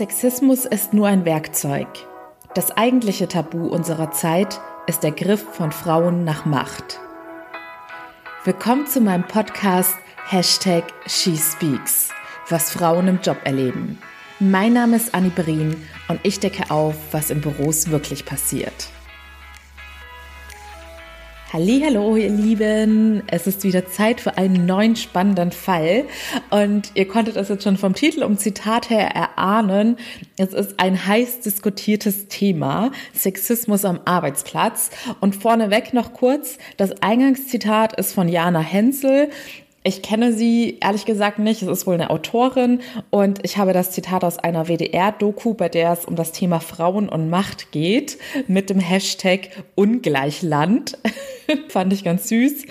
Sexismus ist nur ein Werkzeug. Das eigentliche Tabu unserer Zeit ist der Griff von Frauen nach Macht. Willkommen zu meinem Podcast Hashtag SheSpeaks, was Frauen im Job erleben. Mein Name ist Annie Berin und ich decke auf, was in Büros wirklich passiert. Hallo, ihr Lieben. Es ist wieder Zeit für einen neuen spannenden Fall. Und ihr konntet es jetzt schon vom Titel um Zitat her erahnen. Es ist ein heiß diskutiertes Thema. Sexismus am Arbeitsplatz. Und vorneweg noch kurz. Das Eingangszitat ist von Jana Hensel. Ich kenne sie ehrlich gesagt nicht. Es ist wohl eine Autorin und ich habe das Zitat aus einer WDR-Doku, bei der es um das Thema Frauen und Macht geht, mit dem Hashtag Ungleichland. Fand ich ganz süß.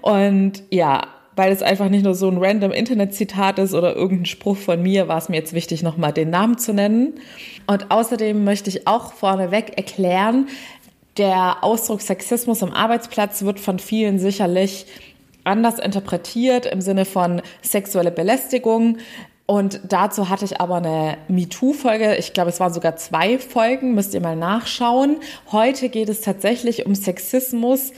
Und ja, weil es einfach nicht nur so ein random Internet-Zitat ist oder irgendein Spruch von mir, war es mir jetzt wichtig, nochmal den Namen zu nennen. Und außerdem möchte ich auch vorneweg erklären, der Ausdruck Sexismus am Arbeitsplatz wird von vielen sicherlich anders interpretiert im Sinne von sexuelle Belästigung. Und dazu hatte ich aber eine MeToo-Folge. Ich glaube, es waren sogar zwei Folgen. Müsst ihr mal nachschauen. Heute geht es tatsächlich um Sexismus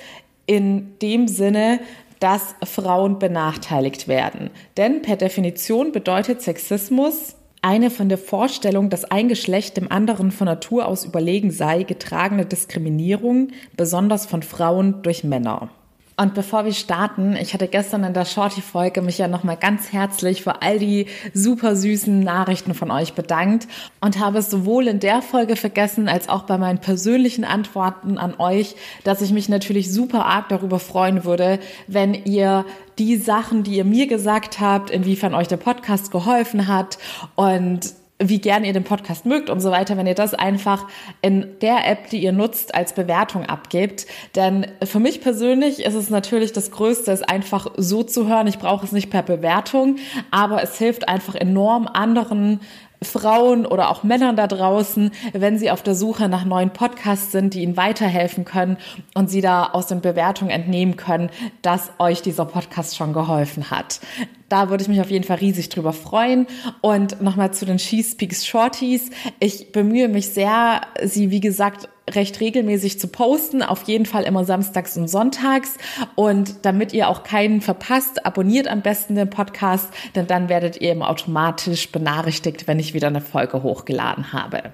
in dem Sinne, dass Frauen benachteiligt werden. Denn per Definition bedeutet Sexismus eine von der Vorstellung, dass ein Geschlecht dem anderen von Natur aus überlegen sei, getragene Diskriminierung, besonders von Frauen durch Männer. Und bevor wir starten, ich hatte gestern in der Shorty-Folge mich ja nochmal ganz herzlich für all die super süßen Nachrichten von euch bedankt und habe es sowohl in der Folge vergessen als auch bei meinen persönlichen Antworten an euch, dass ich mich natürlich super arg darüber freuen würde, wenn ihr die Sachen, die ihr mir gesagt habt, inwiefern euch der Podcast geholfen hat und wie gern ihr den Podcast mögt und so weiter, wenn ihr das einfach in der App, die ihr nutzt, als Bewertung abgebt. Denn für mich persönlich ist es natürlich das Größte, es einfach so zu hören. Ich brauche es nicht per Bewertung, aber es hilft einfach enorm anderen Frauen oder auch Männern da draußen, wenn sie auf der Suche nach neuen Podcasts sind, die ihnen weiterhelfen können und sie da aus den Bewertungen entnehmen können, dass euch dieser Podcast schon geholfen hat. Da würde ich mich auf jeden Fall riesig drüber freuen. Und nochmal zu den She Speaks Shorties. Ich bemühe mich sehr, sie, wie gesagt, recht regelmäßig zu posten, auf jeden Fall immer samstags und sonntags. Und damit ihr auch keinen verpasst, abonniert am besten den Podcast, denn dann werdet ihr immer automatisch benachrichtigt, wenn ich wieder eine Folge hochgeladen habe.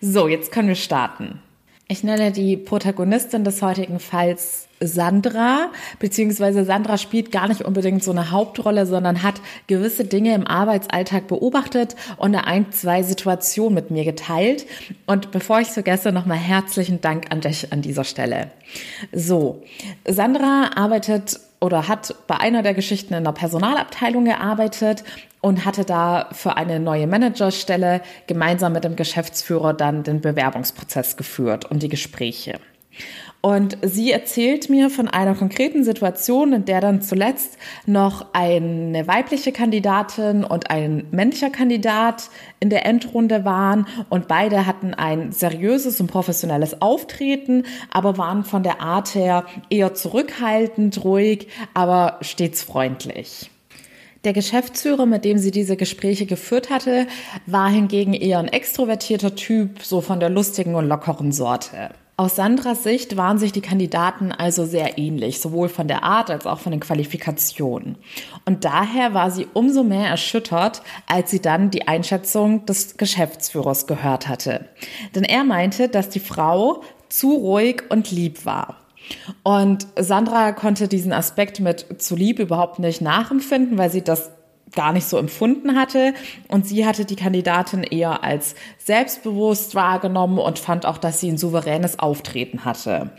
So, jetzt können wir starten. Ich nenne die Protagonistin des heutigen Falls Sandra, beziehungsweise Sandra spielt gar nicht unbedingt so eine Hauptrolle, sondern hat gewisse Dinge im Arbeitsalltag beobachtet und eine ein, zwei Situationen mit mir geteilt. Und bevor ich vergesse, nochmal herzlichen Dank an dich an dieser Stelle. So, Sandra arbeitet oder hat bei einer der Geschichten in der Personalabteilung gearbeitet und hatte da für eine neue Managerstelle gemeinsam mit dem Geschäftsführer dann den Bewerbungsprozess geführt und die Gespräche. Und sie erzählt mir von einer konkreten Situation, in der dann zuletzt noch eine weibliche Kandidatin und ein männlicher Kandidat in der Endrunde waren und beide hatten ein seriöses und professionelles Auftreten, aber waren von der Art her eher zurückhaltend, ruhig, aber stets freundlich. Der Geschäftsführer, mit dem sie diese Gespräche geführt hatte, war hingegen eher ein extrovertierter Typ, so von der lustigen und lockeren Sorte. Aus Sandras Sicht waren sich die Kandidaten also sehr ähnlich, sowohl von der Art als auch von den Qualifikationen. Und daher war sie umso mehr erschüttert, als sie dann die Einschätzung des Geschäftsführers gehört hatte. Denn er meinte, dass die Frau zu ruhig und lieb war. Und Sandra konnte diesen Aspekt mit zu lieb überhaupt nicht nachempfinden, weil sie das gar nicht so empfunden hatte. Und sie hatte die Kandidatin eher als selbstbewusst wahrgenommen und fand auch, dass sie ein souveränes Auftreten hatte.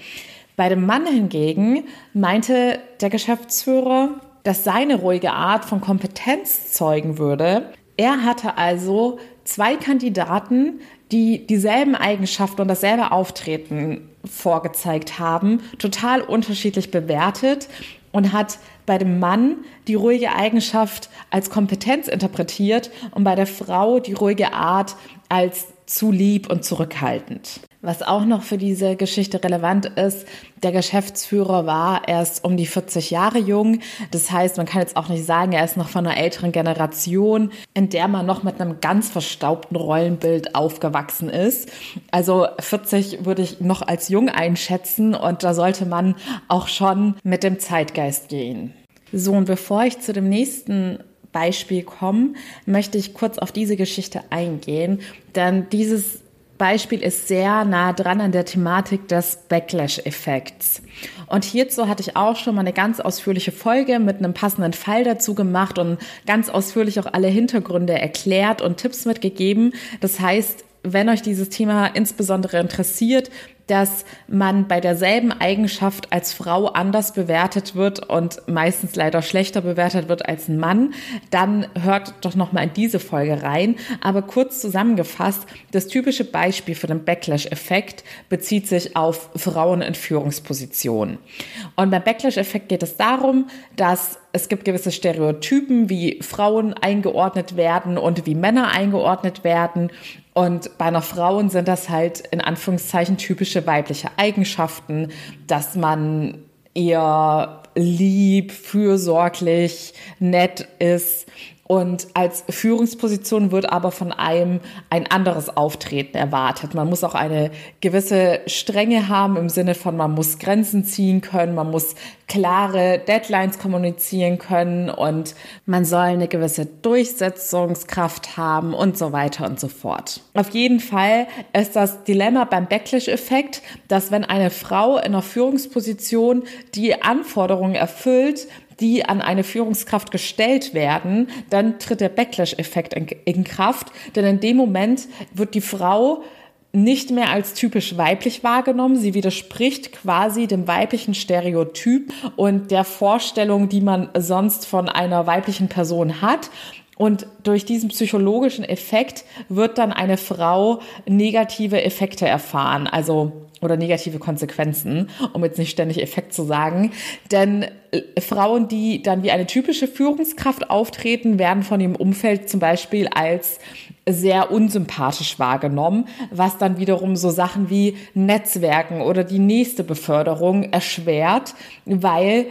Bei dem Mann hingegen meinte der Geschäftsführer, dass seine ruhige Art von Kompetenz zeugen würde. Er hatte also zwei Kandidaten, die dieselben Eigenschaften und dasselbe Auftreten vorgezeigt haben, total unterschiedlich bewertet und hat bei dem Mann die ruhige Eigenschaft als Kompetenz interpretiert und bei der Frau die ruhige Art als zu lieb und zurückhaltend. Was auch noch für diese Geschichte relevant ist, der Geschäftsführer war erst um die 40 Jahre jung. Das heißt, man kann jetzt auch nicht sagen, er ist noch von einer älteren Generation, in der man noch mit einem ganz verstaubten Rollenbild aufgewachsen ist. Also 40 würde ich noch als jung einschätzen und da sollte man auch schon mit dem Zeitgeist gehen. So, und bevor ich zu dem nächsten Beispiel komme, möchte ich kurz auf diese Geschichte eingehen, denn dieses Beispiel ist sehr nah dran an der Thematik des Backlash-Effekts. Und hierzu hatte ich auch schon mal eine ganz ausführliche Folge mit einem passenden Fall dazu gemacht und ganz ausführlich auch alle Hintergründe erklärt und Tipps mitgegeben. Das heißt, wenn euch dieses Thema insbesondere interessiert, dass man bei derselben Eigenschaft als Frau anders bewertet wird und meistens leider schlechter bewertet wird als ein Mann, dann hört doch noch mal in diese Folge rein. Aber kurz zusammengefasst, das typische Beispiel für den Backlash-Effekt bezieht sich auf Frauen in Führungspositionen. Und beim Backlash-Effekt geht es darum, dass es gibt gewisse Stereotypen, wie Frauen eingeordnet werden und wie Männer eingeordnet werden. Und bei einer Frau sind das halt in Anführungszeichen typische weibliche Eigenschaften, dass man eher lieb, fürsorglich, nett ist, und als Führungsposition wird aber von einem ein anderes Auftreten erwartet. Man muss auch eine gewisse Strenge haben im Sinne von, man muss Grenzen ziehen können, man muss klare Deadlines kommunizieren können und man soll eine gewisse Durchsetzungskraft haben und so weiter und so fort. Auf jeden Fall ist das Dilemma beim Backlash-Effekt, dass wenn eine Frau in einer Führungsposition die Anforderungen erfüllt, die an eine Führungskraft gestellt werden, dann tritt der Backlash-Effekt in, in Kraft. Denn in dem Moment wird die Frau nicht mehr als typisch weiblich wahrgenommen. Sie widerspricht quasi dem weiblichen Stereotyp und der Vorstellung, die man sonst von einer weiblichen Person hat. Und durch diesen psychologischen Effekt wird dann eine Frau negative Effekte erfahren, also oder negative Konsequenzen, um jetzt nicht ständig Effekt zu sagen. Denn äh, Frauen, die dann wie eine typische Führungskraft auftreten, werden von ihrem Umfeld zum Beispiel als sehr unsympathisch wahrgenommen, was dann wiederum so Sachen wie Netzwerken oder die nächste Beförderung erschwert, weil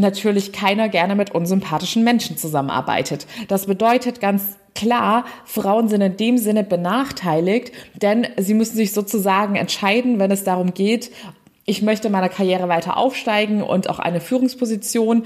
natürlich keiner gerne mit unsympathischen Menschen zusammenarbeitet. Das bedeutet ganz klar, Frauen sind in dem Sinne benachteiligt, denn sie müssen sich sozusagen entscheiden, wenn es darum geht, ich möchte in meiner Karriere weiter aufsteigen und auch eine Führungsposition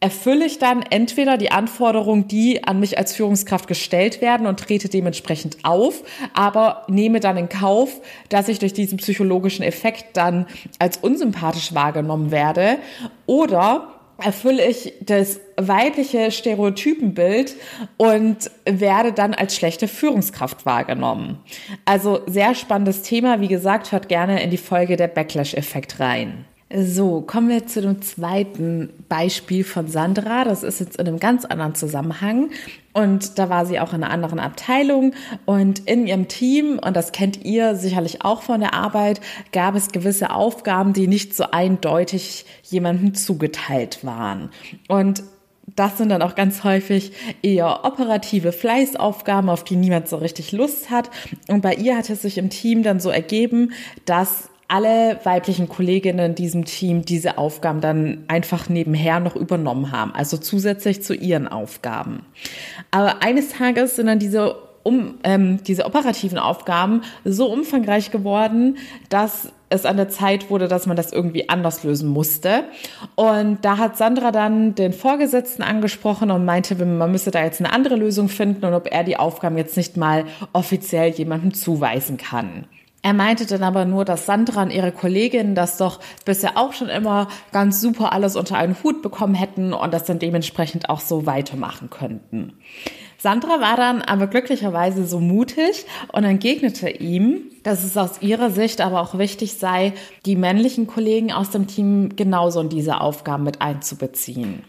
erfülle ich dann entweder die Anforderungen, die an mich als Führungskraft gestellt werden und trete dementsprechend auf, aber nehme dann in Kauf, dass ich durch diesen psychologischen Effekt dann als unsympathisch wahrgenommen werde, oder erfülle ich das weibliche Stereotypenbild und werde dann als schlechte Führungskraft wahrgenommen. Also sehr spannendes Thema. Wie gesagt, hört gerne in die Folge der Backlash-Effekt rein. So, kommen wir zu dem zweiten Beispiel von Sandra. Das ist jetzt in einem ganz anderen Zusammenhang. Und da war sie auch in einer anderen Abteilung. Und in ihrem Team, und das kennt ihr sicherlich auch von der Arbeit, gab es gewisse Aufgaben, die nicht so eindeutig jemandem zugeteilt waren. Und das sind dann auch ganz häufig eher operative Fleißaufgaben, auf die niemand so richtig Lust hat. Und bei ihr hat es sich im Team dann so ergeben, dass alle weiblichen Kolleginnen in diesem Team diese Aufgaben dann einfach nebenher noch übernommen haben, also zusätzlich zu ihren Aufgaben. Aber eines Tages sind dann diese um, ähm, diese operativen Aufgaben so umfangreich geworden, dass es an der Zeit wurde, dass man das irgendwie anders lösen musste. Und da hat Sandra dann den Vorgesetzten angesprochen und meinte, man müsse da jetzt eine andere Lösung finden und ob er die Aufgaben jetzt nicht mal offiziell jemandem zuweisen kann. Er meinte dann aber nur, dass Sandra und ihre Kolleginnen das doch bisher auch schon immer ganz super alles unter einen Hut bekommen hätten und das dann dementsprechend auch so weitermachen könnten. Sandra war dann aber glücklicherweise so mutig und entgegnete ihm, dass es aus ihrer Sicht aber auch wichtig sei, die männlichen Kollegen aus dem Team genauso in diese Aufgaben mit einzubeziehen.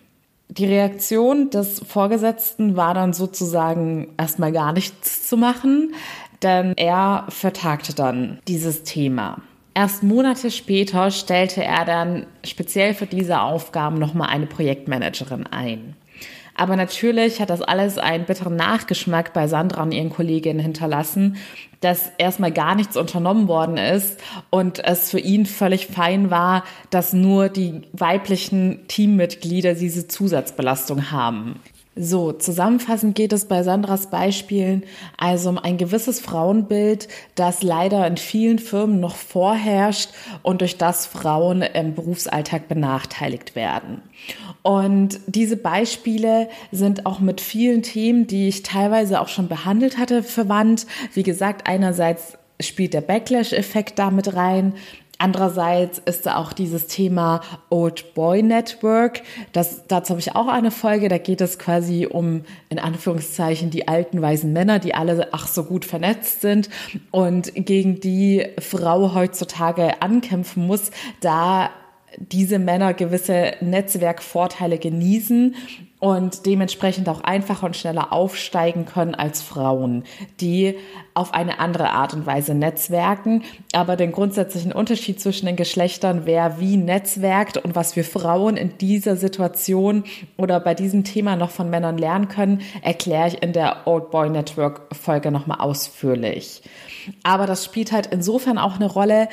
Die Reaktion des Vorgesetzten war dann sozusagen erstmal gar nichts zu machen denn er vertagte dann dieses Thema. Erst Monate später stellte er dann speziell für diese Aufgaben nochmal eine Projektmanagerin ein. Aber natürlich hat das alles einen bitteren Nachgeschmack bei Sandra und ihren Kolleginnen hinterlassen, dass erstmal gar nichts unternommen worden ist und es für ihn völlig fein war, dass nur die weiblichen Teammitglieder diese Zusatzbelastung haben. So, zusammenfassend geht es bei Sandras Beispielen also um ein gewisses Frauenbild, das leider in vielen Firmen noch vorherrscht und durch das Frauen im Berufsalltag benachteiligt werden. Und diese Beispiele sind auch mit vielen Themen, die ich teilweise auch schon behandelt hatte, verwandt. Wie gesagt, einerseits spielt der Backlash-Effekt damit rein. Andererseits ist da auch dieses Thema Old Boy Network. Das, dazu habe ich auch eine Folge. Da geht es quasi um, in Anführungszeichen, die alten weißen Männer, die alle ach so gut vernetzt sind und gegen die Frau heutzutage ankämpfen muss, da diese Männer gewisse Netzwerkvorteile genießen und dementsprechend auch einfacher und schneller aufsteigen können als Frauen, die auf eine andere Art und Weise netzwerken. Aber den grundsätzlichen Unterschied zwischen den Geschlechtern, wer wie netzwerkt und was wir Frauen in dieser Situation oder bei diesem Thema noch von Männern lernen können, erkläre ich in der Old Boy Network Folge nochmal ausführlich. Aber das spielt halt insofern auch eine Rolle,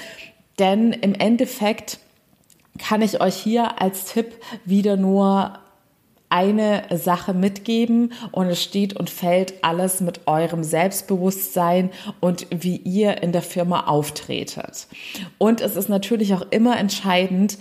denn im Endeffekt kann ich euch hier als Tipp wieder nur eine Sache mitgeben und es steht und fällt alles mit eurem Selbstbewusstsein und wie ihr in der Firma auftretet. Und es ist natürlich auch immer entscheidend,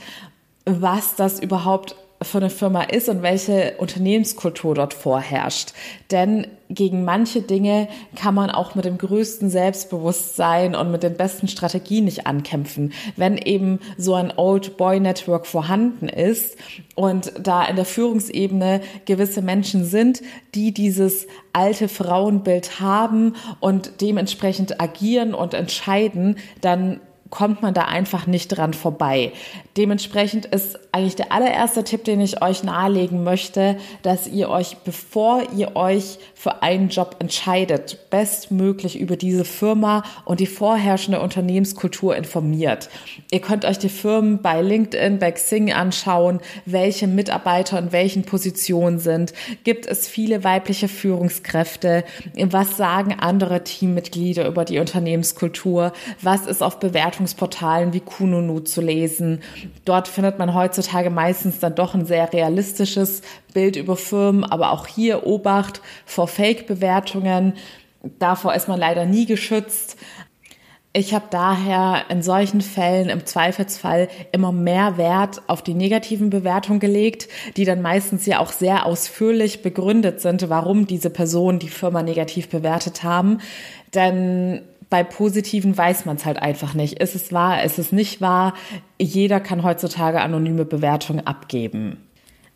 was das überhaupt für eine Firma ist und welche Unternehmenskultur dort vorherrscht. Denn gegen manche Dinge kann man auch mit dem größten Selbstbewusstsein und mit den besten Strategien nicht ankämpfen. Wenn eben so ein Old Boy Network vorhanden ist und da in der Führungsebene gewisse Menschen sind, die dieses alte Frauenbild haben und dementsprechend agieren und entscheiden, dann kommt man da einfach nicht dran vorbei. Dementsprechend ist eigentlich der allererste Tipp, den ich euch nahelegen möchte, dass ihr euch, bevor ihr euch für einen Job entscheidet, bestmöglich über diese Firma und die vorherrschende Unternehmenskultur informiert. Ihr könnt euch die Firmen bei LinkedIn, bei Xing anschauen, welche Mitarbeiter in welchen Positionen sind. Gibt es viele weibliche Führungskräfte? Was sagen andere Teammitglieder über die Unternehmenskultur? Was ist auf Bewertungsportalen wie Kununu zu lesen? Dort findet man heutzutage meistens dann doch ein sehr realistisches Bild über Firmen, aber auch hier Obacht vor Fake-Bewertungen. Davor ist man leider nie geschützt. Ich habe daher in solchen Fällen im Zweifelsfall immer mehr Wert auf die negativen Bewertungen gelegt, die dann meistens ja auch sehr ausführlich begründet sind, warum diese Personen die Firma negativ bewertet haben. Denn bei positiven weiß man es halt einfach nicht. Ist es wahr, ist es nicht wahr? Jeder kann heutzutage anonyme Bewertungen abgeben.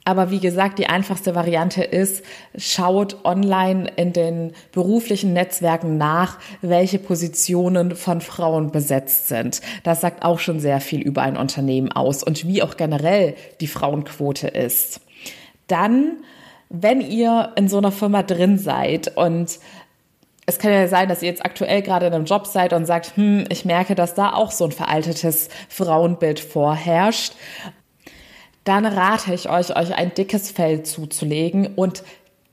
Aber wie gesagt, die einfachste Variante ist, schaut online in den beruflichen Netzwerken nach, welche Positionen von Frauen besetzt sind. Das sagt auch schon sehr viel über ein Unternehmen aus und wie auch generell die Frauenquote ist. Dann, wenn ihr in so einer Firma drin seid und es kann ja sein, dass ihr jetzt aktuell gerade in einem Job seid und sagt, hm, ich merke, dass da auch so ein veraltetes Frauenbild vorherrscht. Dann rate ich euch, euch ein dickes Fell zuzulegen und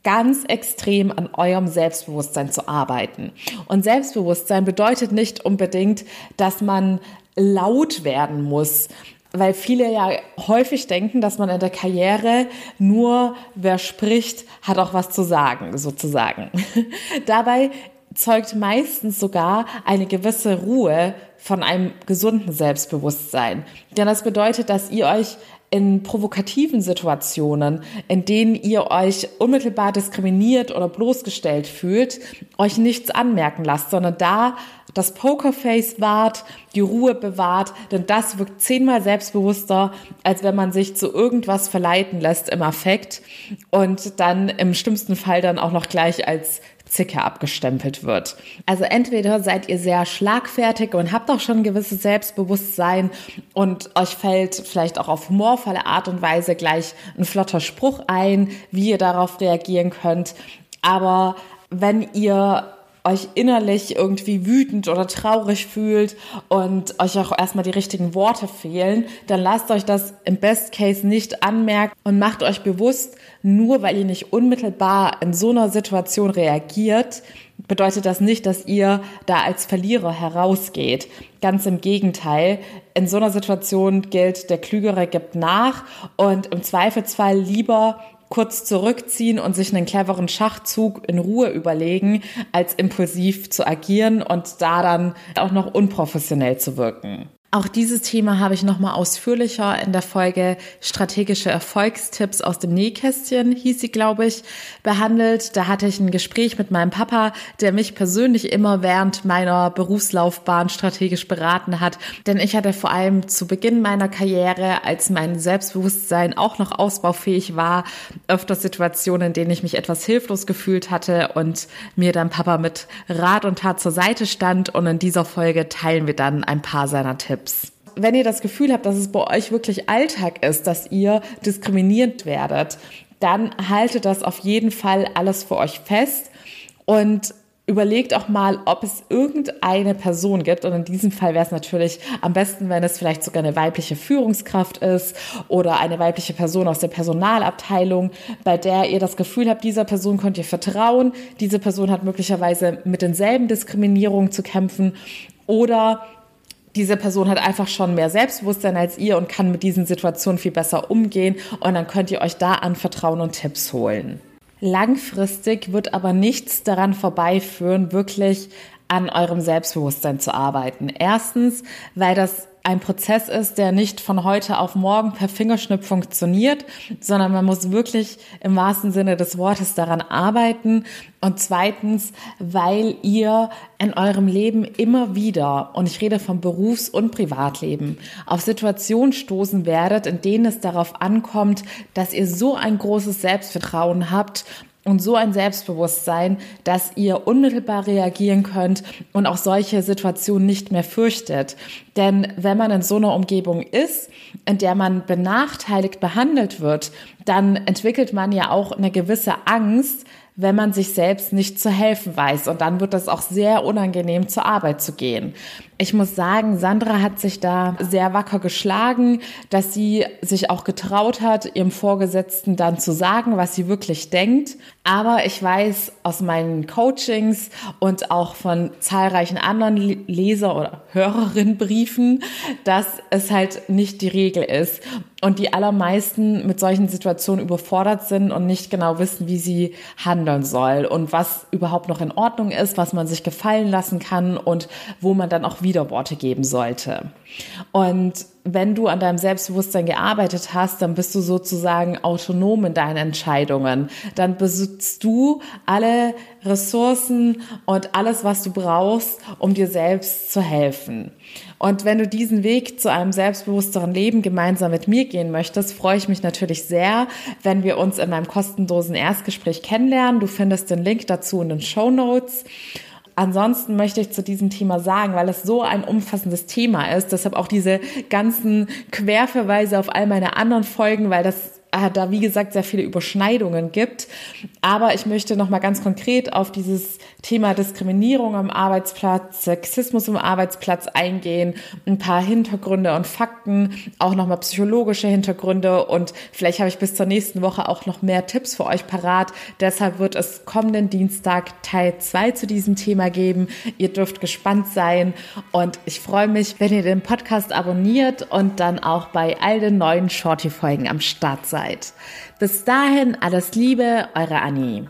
ganz extrem an eurem Selbstbewusstsein zu arbeiten. Und Selbstbewusstsein bedeutet nicht unbedingt, dass man laut werden muss weil viele ja häufig denken, dass man in der Karriere nur wer spricht, hat auch was zu sagen, sozusagen. Dabei zeugt meistens sogar eine gewisse Ruhe von einem gesunden Selbstbewusstsein. Denn das bedeutet, dass ihr euch in provokativen Situationen, in denen ihr euch unmittelbar diskriminiert oder bloßgestellt fühlt, euch nichts anmerken lasst, sondern da das Pokerface wahrt, die Ruhe bewahrt, denn das wirkt zehnmal selbstbewusster, als wenn man sich zu irgendwas verleiten lässt im Affekt und dann im schlimmsten Fall dann auch noch gleich als Zicke abgestempelt wird. Also entweder seid ihr sehr schlagfertig und habt auch schon ein gewisses Selbstbewusstsein und euch fällt vielleicht auch auf humorvolle Art und Weise gleich ein flotter Spruch ein, wie ihr darauf reagieren könnt. Aber wenn ihr euch innerlich irgendwie wütend oder traurig fühlt und euch auch erstmal die richtigen Worte fehlen, dann lasst euch das im Best Case nicht anmerken und macht euch bewusst, nur weil ihr nicht unmittelbar in so einer Situation reagiert, bedeutet das nicht, dass ihr da als Verlierer herausgeht. Ganz im Gegenteil. In so einer Situation gilt, der Klügere gibt nach und im Zweifelsfall lieber kurz zurückziehen und sich einen cleveren Schachzug in Ruhe überlegen, als impulsiv zu agieren und da dann auch noch unprofessionell zu wirken. Auch dieses Thema habe ich nochmal ausführlicher in der Folge Strategische Erfolgstipps aus dem Nähkästchen, hieß sie, glaube ich, behandelt. Da hatte ich ein Gespräch mit meinem Papa, der mich persönlich immer während meiner Berufslaufbahn strategisch beraten hat. Denn ich hatte vor allem zu Beginn meiner Karriere, als mein Selbstbewusstsein auch noch ausbaufähig war, öfter Situationen, in denen ich mich etwas hilflos gefühlt hatte und mir dann Papa mit Rat und Tat zur Seite stand. Und in dieser Folge teilen wir dann ein paar seiner Tipps. Tipps. Wenn ihr das Gefühl habt, dass es bei euch wirklich Alltag ist, dass ihr diskriminiert werdet, dann haltet das auf jeden Fall alles für euch fest und überlegt auch mal, ob es irgendeine Person gibt. Und in diesem Fall wäre es natürlich am besten, wenn es vielleicht sogar eine weibliche Führungskraft ist oder eine weibliche Person aus der Personalabteilung, bei der ihr das Gefühl habt, dieser Person könnt ihr vertrauen. Diese Person hat möglicherweise mit denselben Diskriminierungen zu kämpfen oder diese Person hat einfach schon mehr Selbstbewusstsein als ihr und kann mit diesen Situationen viel besser umgehen und dann könnt ihr euch da anvertrauen und Tipps holen. Langfristig wird aber nichts daran vorbeiführen, wirklich an eurem Selbstbewusstsein zu arbeiten. Erstens, weil das ein Prozess ist, der nicht von heute auf morgen per Fingerschnipp funktioniert, sondern man muss wirklich im wahrsten Sinne des Wortes daran arbeiten. Und zweitens, weil ihr in eurem Leben immer wieder, und ich rede vom Berufs- und Privatleben, auf Situationen stoßen werdet, in denen es darauf ankommt, dass ihr so ein großes Selbstvertrauen habt und so ein Selbstbewusstsein, dass ihr unmittelbar reagieren könnt und auch solche Situationen nicht mehr fürchtet. Denn wenn man in so einer Umgebung ist, in der man benachteiligt behandelt wird, dann entwickelt man ja auch eine gewisse Angst, wenn man sich selbst nicht zu helfen weiß. Und dann wird das auch sehr unangenehm zur Arbeit zu gehen. Ich muss sagen, Sandra hat sich da sehr wacker geschlagen, dass sie sich auch getraut hat, ihrem Vorgesetzten dann zu sagen, was sie wirklich denkt. Aber ich weiß aus meinen Coachings und auch von zahlreichen anderen Leser- oder Hörerinnenbriefen, dass es halt nicht die Regel ist und die allermeisten mit solchen Situationen überfordert sind und nicht genau wissen, wie sie handeln soll und was überhaupt noch in Ordnung ist, was man sich gefallen lassen kann und wo man dann auch Widerworte geben sollte. Und wenn du an deinem Selbstbewusstsein gearbeitet hast, dann bist du sozusagen autonom in deinen Entscheidungen. Dann besitzt du alle Ressourcen und alles, was du brauchst, um dir selbst zu helfen. Und wenn du diesen Weg zu einem selbstbewussteren Leben gemeinsam mit mir gehen möchtest, freue ich mich natürlich sehr, wenn wir uns in meinem kostenlosen Erstgespräch kennenlernen. Du findest den Link dazu in den Show Notes. Ansonsten möchte ich zu diesem Thema sagen, weil es so ein umfassendes Thema ist, deshalb auch diese ganzen Querverweise auf all meine anderen Folgen, weil das da wie gesagt sehr viele Überschneidungen gibt. Aber ich möchte noch mal ganz konkret auf dieses Thema Diskriminierung am Arbeitsplatz, Sexismus am Arbeitsplatz eingehen, ein paar Hintergründe und Fakten, auch noch mal psychologische Hintergründe und vielleicht habe ich bis zur nächsten Woche auch noch mehr Tipps für euch parat. Deshalb wird es kommenden Dienstag Teil 2 zu diesem Thema geben. Ihr dürft gespannt sein und ich freue mich, wenn ihr den Podcast abonniert und dann auch bei all den neuen Shorty-Folgen am Start seid. Bis dahin alles Liebe, eure Annie.